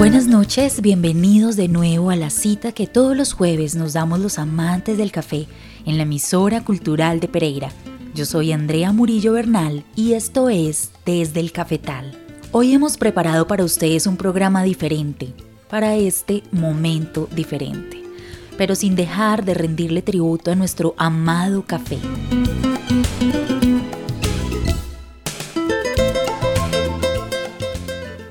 Buenas noches, bienvenidos de nuevo a la cita que todos los jueves nos damos los amantes del café en la emisora cultural de Pereira. Yo soy Andrea Murillo Bernal y esto es Desde el Cafetal. Hoy hemos preparado para ustedes un programa diferente, para este momento diferente, pero sin dejar de rendirle tributo a nuestro amado café.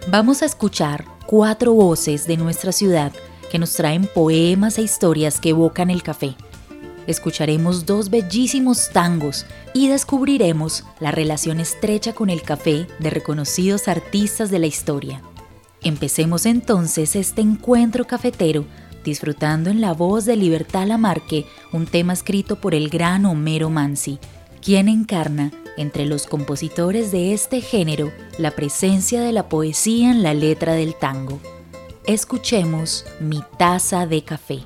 Vamos a escuchar cuatro voces de nuestra ciudad que nos traen poemas e historias que evocan el café. Escucharemos dos bellísimos tangos y descubriremos la relación estrecha con el café de reconocidos artistas de la historia. Empecemos entonces este encuentro cafetero disfrutando en la voz de Libertad Lamarque un tema escrito por el gran Homero Mansi, quien encarna entre los compositores de este género la presencia de la poesía en la letra del tango. Escuchemos Mi taza de café.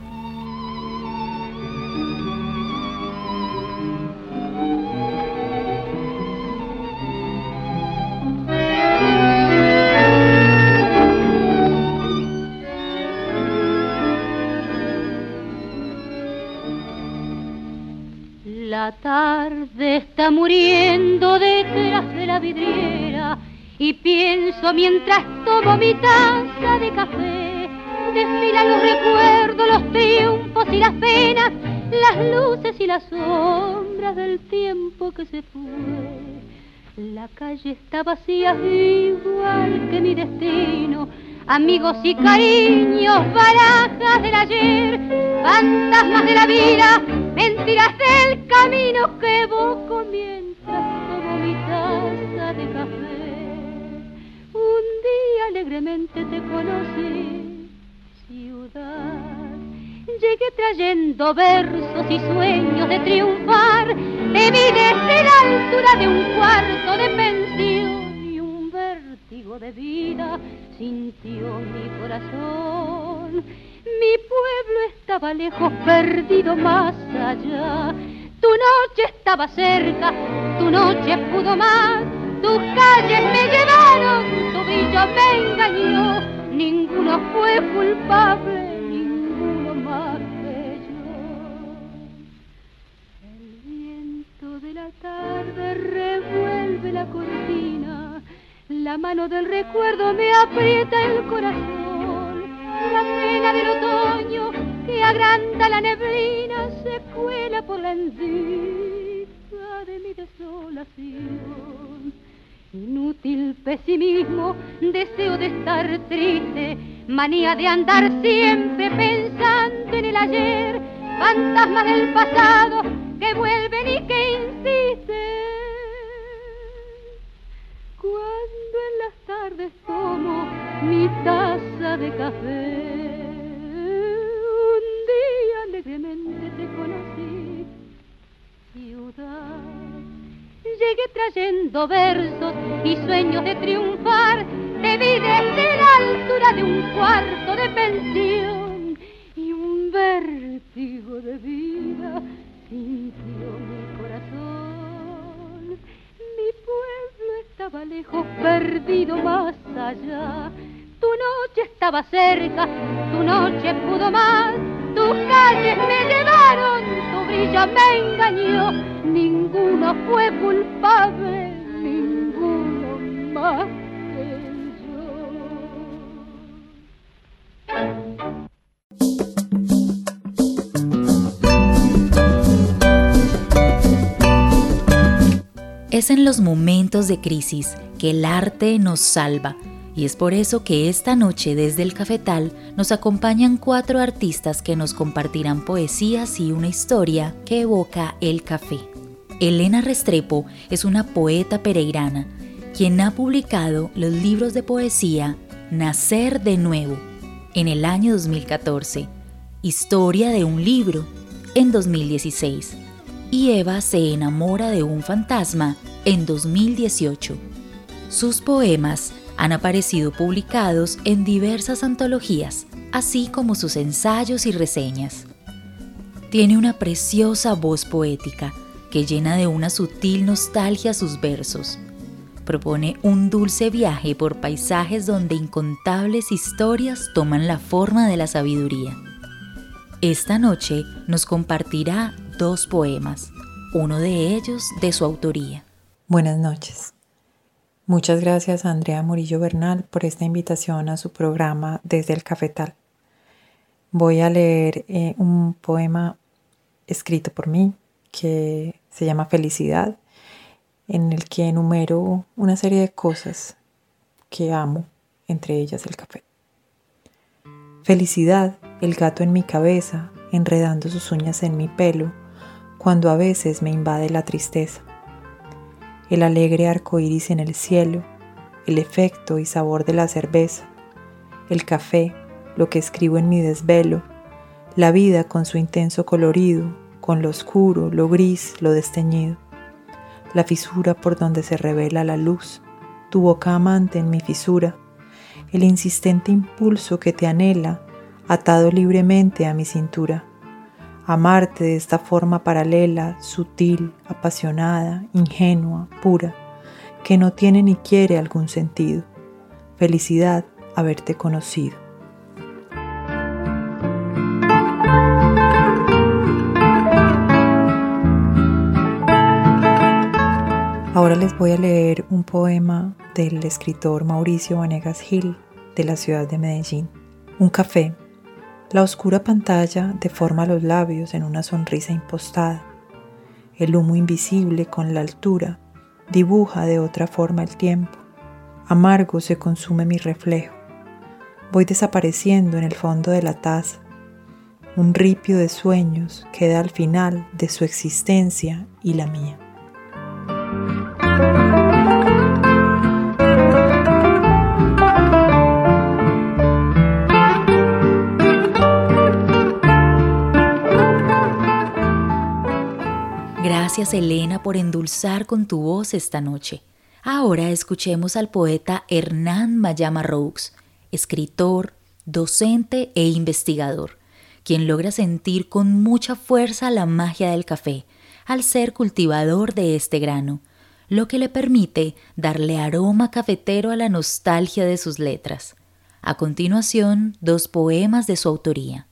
Muriendo detrás de la vidriera y pienso mientras tomo mi taza de café. Desfilan los recuerdos, los triunfos y las penas, las luces y las sombras del tiempo que se fue. La calle está vacía igual que mi destino. Amigos y cariños, barajas del ayer, fantasmas de la vida, mentiras del camino que evoco mientras tomo mi taza de café. Un día alegremente te conocí, ciudad. Llegué trayendo versos y sueños de triunfar. Te vi desde la altura de un cuarto de pensión y un vértigo de vida sintió mi corazón. Mi pueblo estaba lejos, perdido más allá. Tu noche estaba cerca, tu noche pudo más. Tus calles me llevaron, tu villa me engañó. Ninguno fue culpable, ninguno más que yo. El viento de la tarde revuelve la cortina. La mano del recuerdo me aprieta el corazón. La pena del otoño que agranda la neblina se cuela por la endija de mi desolación. Inútil pesimismo, deseo de estar triste, manía de andar siempre pensando en el ayer, fantasmas del pasado que vuelven y que insisten. Cuando en las tardes tomo mi taza de café, un día alegremente te conocí, ciudad. Llegué trayendo versos y sueños de triunfar, te vi desde la altura de un cuarto de pensión y un vértigo de vida sintió mi corazón. Mi pueblo estaba lejos, perdido más allá. Tu noche estaba cerca, tu noche pudo más. Tus calles me llevaron, tu brilla me engañó. Ninguno fue culpable, ninguno más. Es en los momentos de crisis que el arte nos salva y es por eso que esta noche desde el cafetal nos acompañan cuatro artistas que nos compartirán poesías y una historia que evoca el café. Elena Restrepo es una poeta peregrina, quien ha publicado los libros de poesía Nacer de Nuevo en el año 2014, Historia de un libro en 2016 y Eva se enamora de un fantasma en 2018. Sus poemas han aparecido publicados en diversas antologías, así como sus ensayos y reseñas. Tiene una preciosa voz poética que llena de una sutil nostalgia sus versos. Propone un dulce viaje por paisajes donde incontables historias toman la forma de la sabiduría. Esta noche nos compartirá dos poemas, uno de ellos de su autoría. Buenas noches. Muchas gracias Andrea Murillo Bernal por esta invitación a su programa Desde el Cafetal. Voy a leer eh, un poema escrito por mí que se llama Felicidad, en el que enumero una serie de cosas que amo, entre ellas el café. Felicidad, el gato en mi cabeza, enredando sus uñas en mi pelo, cuando a veces me invade la tristeza. El alegre arco iris en el cielo, el efecto y sabor de la cerveza, el café, lo que escribo en mi desvelo, la vida con su intenso colorido, con lo oscuro, lo gris, lo desteñido, la fisura por donde se revela la luz, tu boca amante en mi fisura, el insistente impulso que te anhela, atado libremente a mi cintura amarte de esta forma paralela, sutil, apasionada, ingenua, pura, que no tiene ni quiere algún sentido. Felicidad haberte conocido. Ahora les voy a leer un poema del escritor Mauricio Vanegas Gil de la ciudad de Medellín. Un café la oscura pantalla deforma los labios en una sonrisa impostada. El humo invisible con la altura dibuja de otra forma el tiempo. Amargo se consume mi reflejo. Voy desapareciendo en el fondo de la taza. Un ripio de sueños queda al final de su existencia y la mía. Gracias Elena por endulzar con tu voz esta noche. Ahora escuchemos al poeta Hernán Mayama Roux, escritor, docente e investigador, quien logra sentir con mucha fuerza la magia del café al ser cultivador de este grano, lo que le permite darle aroma cafetero a la nostalgia de sus letras. A continuación, dos poemas de su autoría.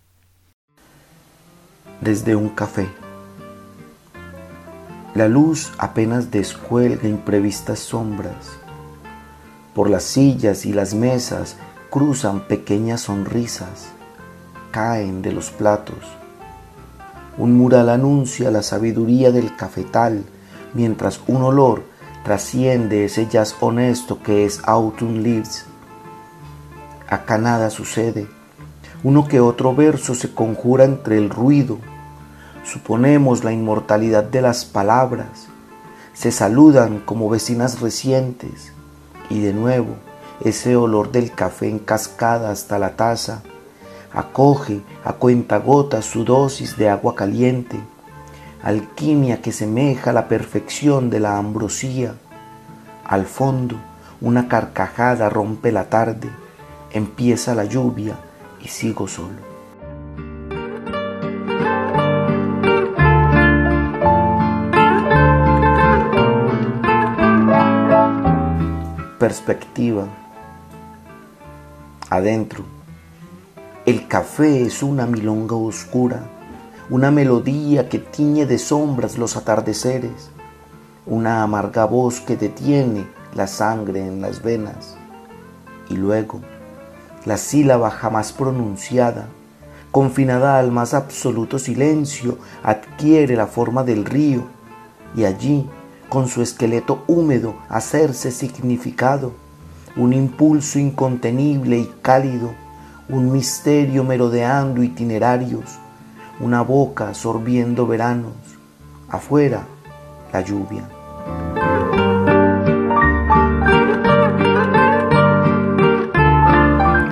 Desde un café. La luz apenas descuelga imprevistas sombras. Por las sillas y las mesas cruzan pequeñas sonrisas, caen de los platos. Un mural anuncia la sabiduría del cafetal, mientras un olor trasciende ese jazz honesto que es Autumn Leaves. Acá nada sucede. Uno que otro verso se conjura entre el ruido Suponemos la inmortalidad de las palabras. Se saludan como vecinas recientes y de nuevo ese olor del café en cascada hasta la taza acoge a cuentagotas su dosis de agua caliente, alquimia que semeja la perfección de la ambrosía. Al fondo, una carcajada rompe la tarde, empieza la lluvia y sigo solo. Perspectiva. Adentro. El café es una milonga oscura, una melodía que tiñe de sombras los atardeceres, una amarga voz que detiene la sangre en las venas. Y luego, la sílaba jamás pronunciada, confinada al más absoluto silencio, adquiere la forma del río y allí con su esqueleto húmedo hacerse significado, un impulso incontenible y cálido, un misterio merodeando itinerarios, una boca sorbiendo veranos, afuera la lluvia.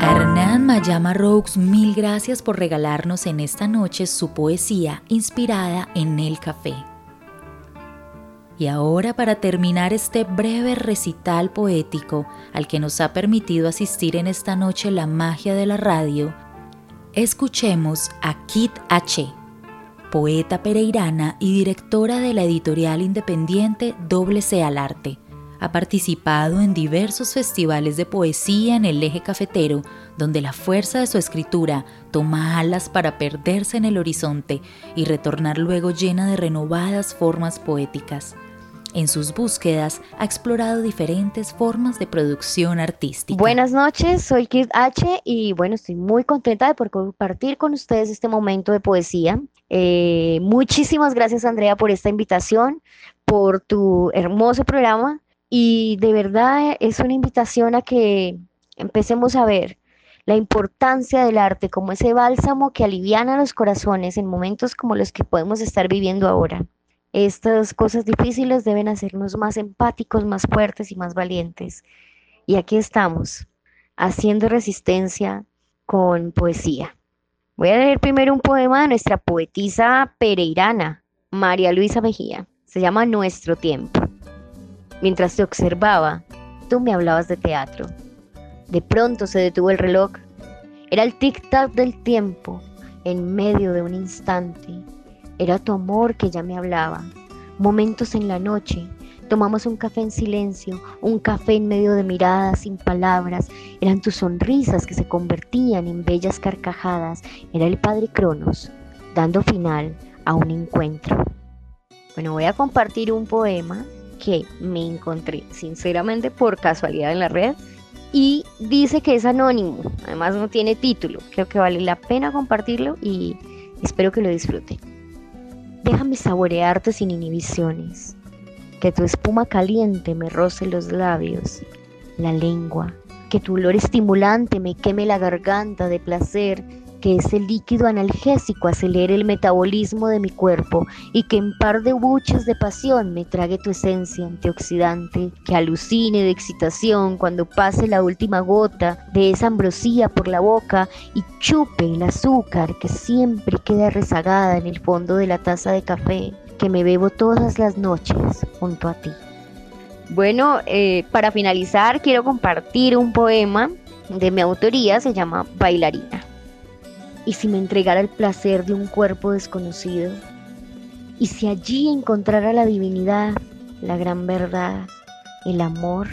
Hernán Mayama Roux, mil gracias por regalarnos en esta noche su poesía inspirada en el café. Y ahora para terminar este breve recital poético al que nos ha permitido asistir en esta noche la magia de la radio, escuchemos a Kit H., poeta pereirana y directora de la editorial independiente Doble C al Arte. Ha participado en diversos festivales de poesía en el eje cafetero, donde la fuerza de su escritura toma alas para perderse en el horizonte y retornar luego llena de renovadas formas poéticas. En sus búsquedas ha explorado diferentes formas de producción artística. Buenas noches, soy Kid H y bueno, estoy muy contenta de poder compartir con ustedes este momento de poesía. Eh, muchísimas gracias Andrea por esta invitación, por tu hermoso programa y de verdad es una invitación a que empecemos a ver la importancia del arte como ese bálsamo que aliviana los corazones en momentos como los que podemos estar viviendo ahora. Estas cosas difíciles deben hacernos más empáticos, más fuertes y más valientes. Y aquí estamos, haciendo resistencia con poesía. Voy a leer primero un poema de nuestra poetisa pereirana, María Luisa Mejía. Se llama Nuestro tiempo. Mientras te observaba, tú me hablabas de teatro. De pronto se detuvo el reloj. Era el tic-tac del tiempo en medio de un instante era tu amor que ya me hablaba. Momentos en la noche. Tomamos un café en silencio, un café en medio de miradas sin palabras. Eran tus sonrisas que se convertían en bellas carcajadas. Era el padre Cronos, dando final a un encuentro. Bueno, voy a compartir un poema que me encontré sinceramente por casualidad en la red y dice que es anónimo, además no tiene título. Creo que vale la pena compartirlo y espero que lo disfruten. Déjame saborearte sin inhibiciones, que tu espuma caliente me roce los labios, la lengua, que tu olor estimulante me queme la garganta de placer que ese líquido analgésico acelere el metabolismo de mi cuerpo y que en par de buches de pasión me trague tu esencia antioxidante, que alucine de excitación cuando pase la última gota de esa ambrosía por la boca y chupe el azúcar que siempre queda rezagada en el fondo de la taza de café que me bebo todas las noches junto a ti. Bueno, eh, para finalizar quiero compartir un poema de mi autoría, se llama Bailarina. ¿Y si me entregara el placer de un cuerpo desconocido? ¿Y si allí encontrara la divinidad, la gran verdad, el amor?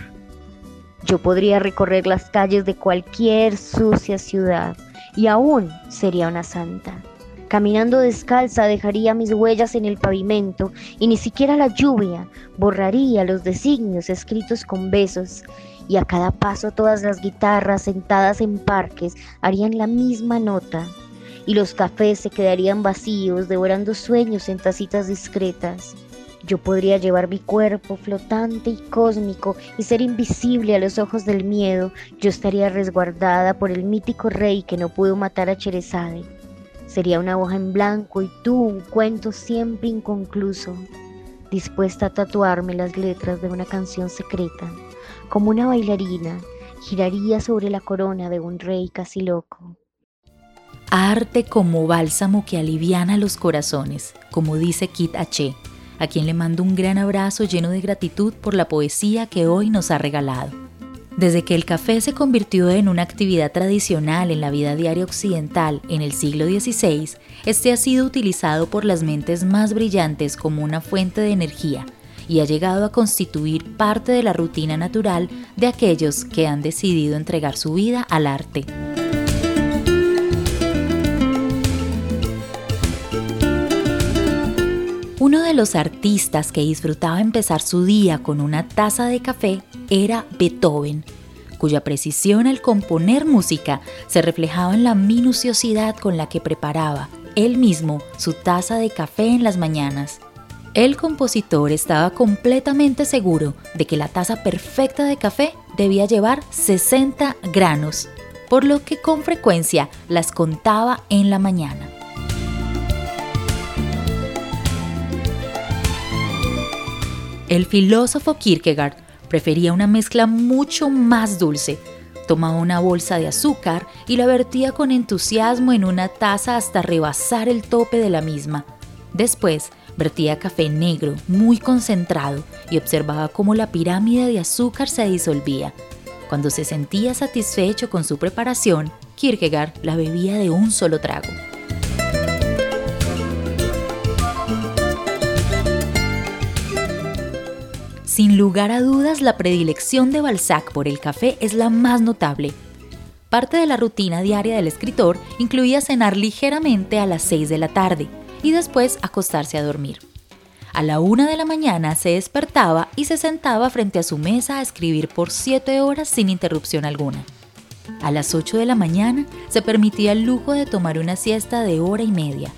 Yo podría recorrer las calles de cualquier sucia ciudad y aún sería una santa. Caminando descalza dejaría mis huellas en el pavimento y ni siquiera la lluvia borraría los designios escritos con besos y a cada paso todas las guitarras sentadas en parques harían la misma nota y los cafés se quedarían vacíos, devorando sueños en tacitas discretas. Yo podría llevar mi cuerpo flotante y cósmico y ser invisible a los ojos del miedo. Yo estaría resguardada por el mítico rey que no pudo matar a Cherezade. Sería una hoja en blanco y tú un cuento siempre inconcluso, dispuesta a tatuarme las letras de una canción secreta. Como una bailarina, giraría sobre la corona de un rey casi loco. Arte como bálsamo que aliviana los corazones, como dice Kit H., a quien le mando un gran abrazo lleno de gratitud por la poesía que hoy nos ha regalado. Desde que el café se convirtió en una actividad tradicional en la vida diaria occidental en el siglo XVI, este ha sido utilizado por las mentes más brillantes como una fuente de energía y ha llegado a constituir parte de la rutina natural de aquellos que han decidido entregar su vida al arte. Uno de los artistas que disfrutaba empezar su día con una taza de café era Beethoven, cuya precisión al componer música se reflejaba en la minuciosidad con la que preparaba él mismo su taza de café en las mañanas. El compositor estaba completamente seguro de que la taza perfecta de café debía llevar 60 granos, por lo que con frecuencia las contaba en la mañana. El filósofo Kierkegaard prefería una mezcla mucho más dulce. Tomaba una bolsa de azúcar y la vertía con entusiasmo en una taza hasta rebasar el tope de la misma. Después, vertía café negro, muy concentrado, y observaba cómo la pirámide de azúcar se disolvía. Cuando se sentía satisfecho con su preparación, Kierkegaard la bebía de un solo trago. Sin lugar a dudas, la predilección de Balzac por el café es la más notable. Parte de la rutina diaria del escritor incluía cenar ligeramente a las 6 de la tarde y después acostarse a dormir. A la una de la mañana se despertaba y se sentaba frente a su mesa a escribir por 7 horas sin interrupción alguna. A las 8 de la mañana se permitía el lujo de tomar una siesta de hora y media.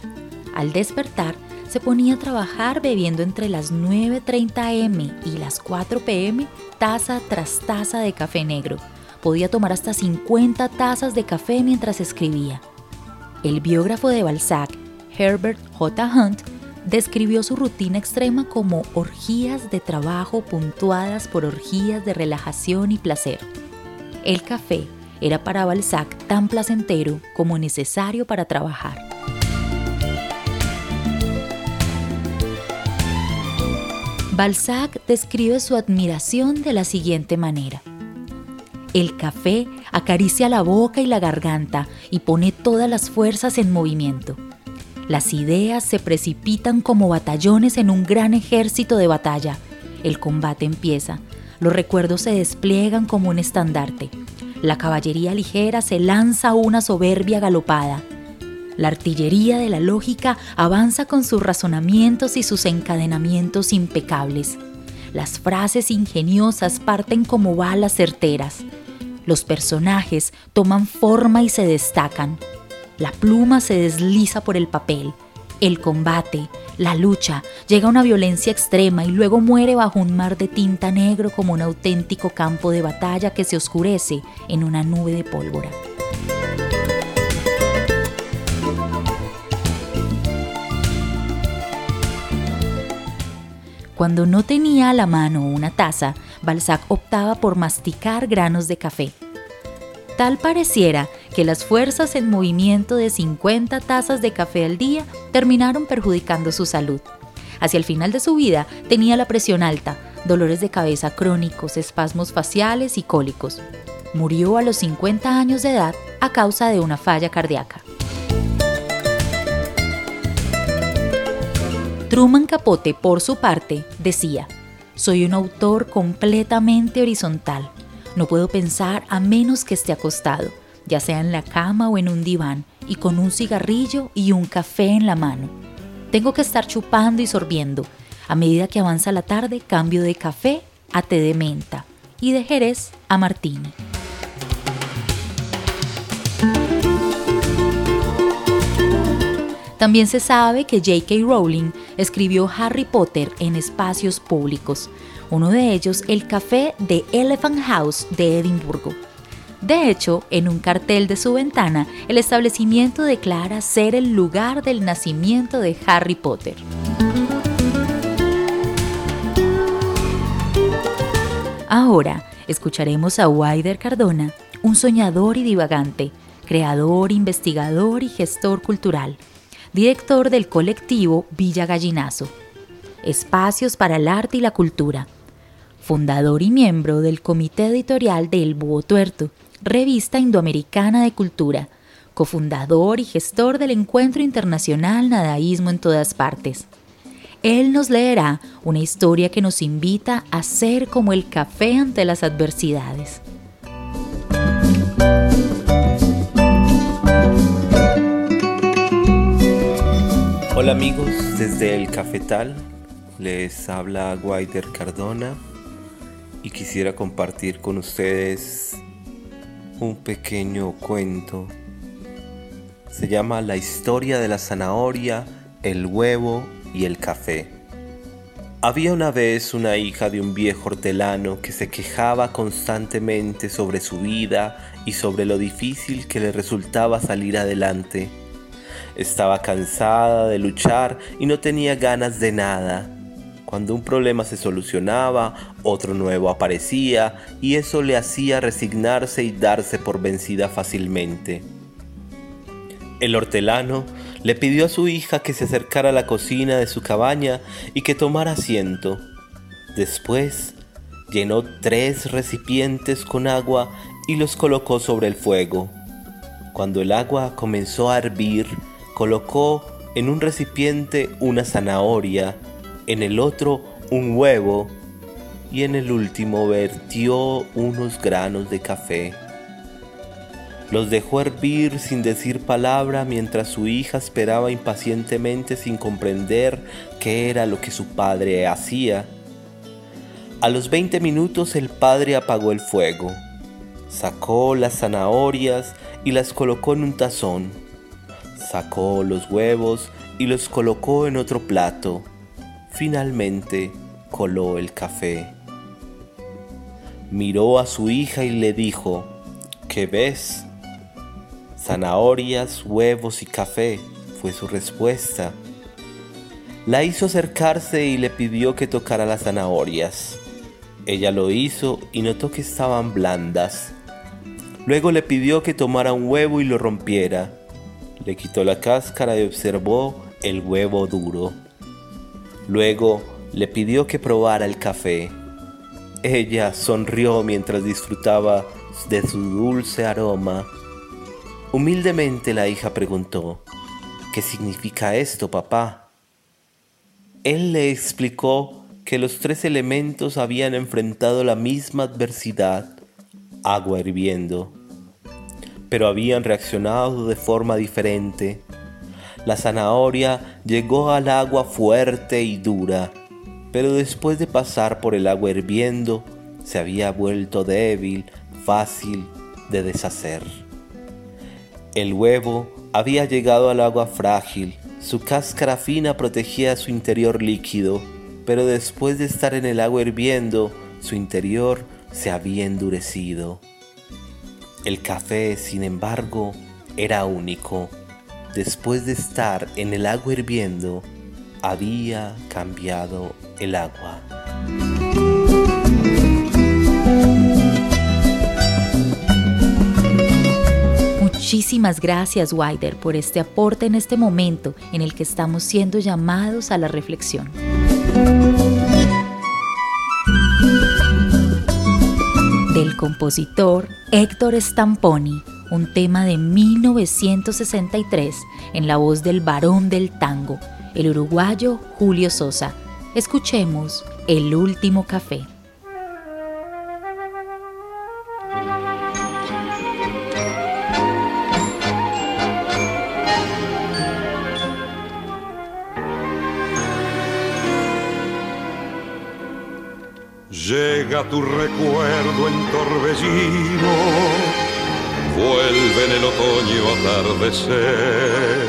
Al despertar, se ponía a trabajar bebiendo entre las 9.30 am y las 4 pm taza tras taza de café negro. Podía tomar hasta 50 tazas de café mientras escribía. El biógrafo de Balzac, Herbert J. Hunt, describió su rutina extrema como orgías de trabajo puntuadas por orgías de relajación y placer. El café era para Balzac tan placentero como necesario para trabajar. Balzac describe su admiración de la siguiente manera. El café acaricia la boca y la garganta y pone todas las fuerzas en movimiento. Las ideas se precipitan como batallones en un gran ejército de batalla. El combate empieza. Los recuerdos se despliegan como un estandarte. La caballería ligera se lanza una soberbia galopada. La artillería de la lógica avanza con sus razonamientos y sus encadenamientos impecables. Las frases ingeniosas parten como balas certeras. Los personajes toman forma y se destacan. La pluma se desliza por el papel. El combate, la lucha, llega a una violencia extrema y luego muere bajo un mar de tinta negro como un auténtico campo de batalla que se oscurece en una nube de pólvora. Cuando no tenía a la mano una taza, Balzac optaba por masticar granos de café. Tal pareciera que las fuerzas en movimiento de 50 tazas de café al día terminaron perjudicando su salud. Hacia el final de su vida tenía la presión alta, dolores de cabeza crónicos, espasmos faciales y cólicos. Murió a los 50 años de edad a causa de una falla cardíaca. Truman Capote, por su parte, decía, soy un autor completamente horizontal. No puedo pensar a menos que esté acostado, ya sea en la cama o en un diván, y con un cigarrillo y un café en la mano. Tengo que estar chupando y sorbiendo. A medida que avanza la tarde, cambio de café a té de menta y de Jerez a martini. También se sabe que J.K. Rowling escribió Harry Potter en espacios públicos, uno de ellos el café de Elephant House de Edimburgo. De hecho, en un cartel de su ventana, el establecimiento declara ser el lugar del nacimiento de Harry Potter. Ahora escucharemos a Wider Cardona, un soñador y divagante, creador, investigador y gestor cultural director del colectivo Villa Gallinazo, Espacios para el Arte y la Cultura, fundador y miembro del comité editorial de El Búho Tuerto, revista indoamericana de cultura, cofundador y gestor del Encuentro Internacional Nadaísmo en todas partes. Él nos leerá una historia que nos invita a ser como el café ante las adversidades. Hola amigos, desde el Cafetal les habla Guaider Cardona y quisiera compartir con ustedes un pequeño cuento. Se llama La historia de la zanahoria, el huevo y el café. Había una vez una hija de un viejo hortelano que se quejaba constantemente sobre su vida y sobre lo difícil que le resultaba salir adelante. Estaba cansada de luchar y no tenía ganas de nada. Cuando un problema se solucionaba, otro nuevo aparecía y eso le hacía resignarse y darse por vencida fácilmente. El hortelano le pidió a su hija que se acercara a la cocina de su cabaña y que tomara asiento. Después llenó tres recipientes con agua y los colocó sobre el fuego. Cuando el agua comenzó a hervir, colocó en un recipiente una zanahoria, en el otro un huevo y en el último vertió unos granos de café. Los dejó hervir sin decir palabra mientras su hija esperaba impacientemente sin comprender qué era lo que su padre hacía. A los 20 minutos el padre apagó el fuego, sacó las zanahorias y las colocó en un tazón, sacó los huevos y los colocó en otro plato. Finalmente coló el café. Miró a su hija y le dijo, ¿qué ves? Zanahorias, huevos y café, fue su respuesta. La hizo acercarse y le pidió que tocara las zanahorias. Ella lo hizo y notó que estaban blandas. Luego le pidió que tomara un huevo y lo rompiera. Le quitó la cáscara y observó el huevo duro. Luego le pidió que probara el café. Ella sonrió mientras disfrutaba de su dulce aroma. Humildemente la hija preguntó, ¿qué significa esto, papá? Él le explicó que los tres elementos habían enfrentado la misma adversidad, agua hirviendo, pero habían reaccionado de forma diferente. La zanahoria llegó al agua fuerte y dura, pero después de pasar por el agua hirviendo, se había vuelto débil, fácil de deshacer. El huevo había llegado al agua frágil, su cáscara fina protegía su interior líquido, pero después de estar en el agua hirviendo, su interior se había endurecido. El café, sin embargo, era único. Después de estar en el agua hirviendo, había cambiado el agua. Muchísimas gracias, Wider, por este aporte en este momento en el que estamos siendo llamados a la reflexión. Del compositor Héctor Stamponi, un tema de 1963 en la voz del varón del tango, el uruguayo Julio Sosa. Escuchemos El último café. Llega tu recuerdo en torbellino, vuelve en el otoño atardecer.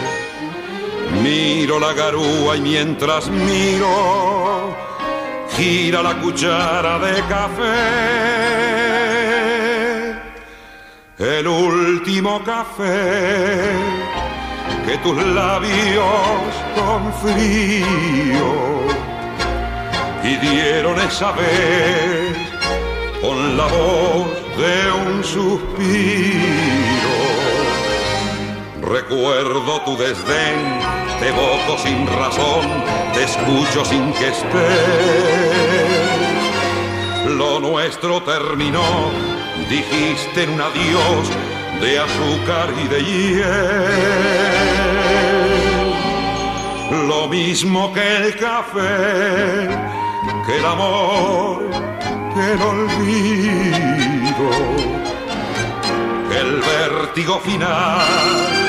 Miro la garúa y mientras miro, gira la cuchara de café. El último café que tus labios con frío dieron esa vez con la voz de un suspiro. Recuerdo tu desdén, te voto sin razón, te escucho sin que estés. Lo nuestro terminó, dijiste en un adiós de azúcar y de hiel. Lo mismo que el café que el amor, que el olvido, que el vértigo final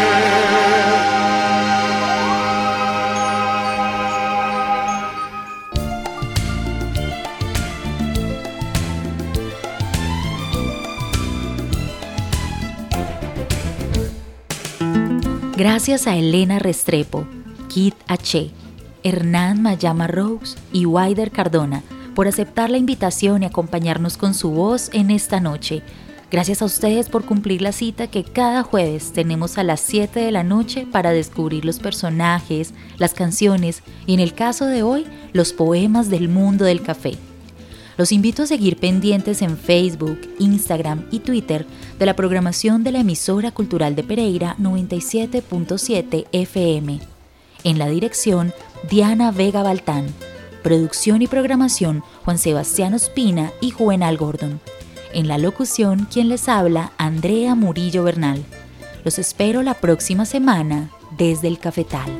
Gracias a Elena Restrepo, Kit H., Hernán Mayama Rose y Wider Cardona por aceptar la invitación y acompañarnos con su voz en esta noche. Gracias a ustedes por cumplir la cita que cada jueves tenemos a las 7 de la noche para descubrir los personajes, las canciones y en el caso de hoy, los poemas del mundo del café. Los invito a seguir pendientes en Facebook, Instagram y Twitter de la programación de la emisora cultural de Pereira 97.7 FM. En la dirección, Diana Vega Baltán. Producción y programación, Juan Sebastián Ospina y Juvenal Gordon. En la locución, quien les habla, Andrea Murillo Bernal. Los espero la próxima semana desde el Cafetal.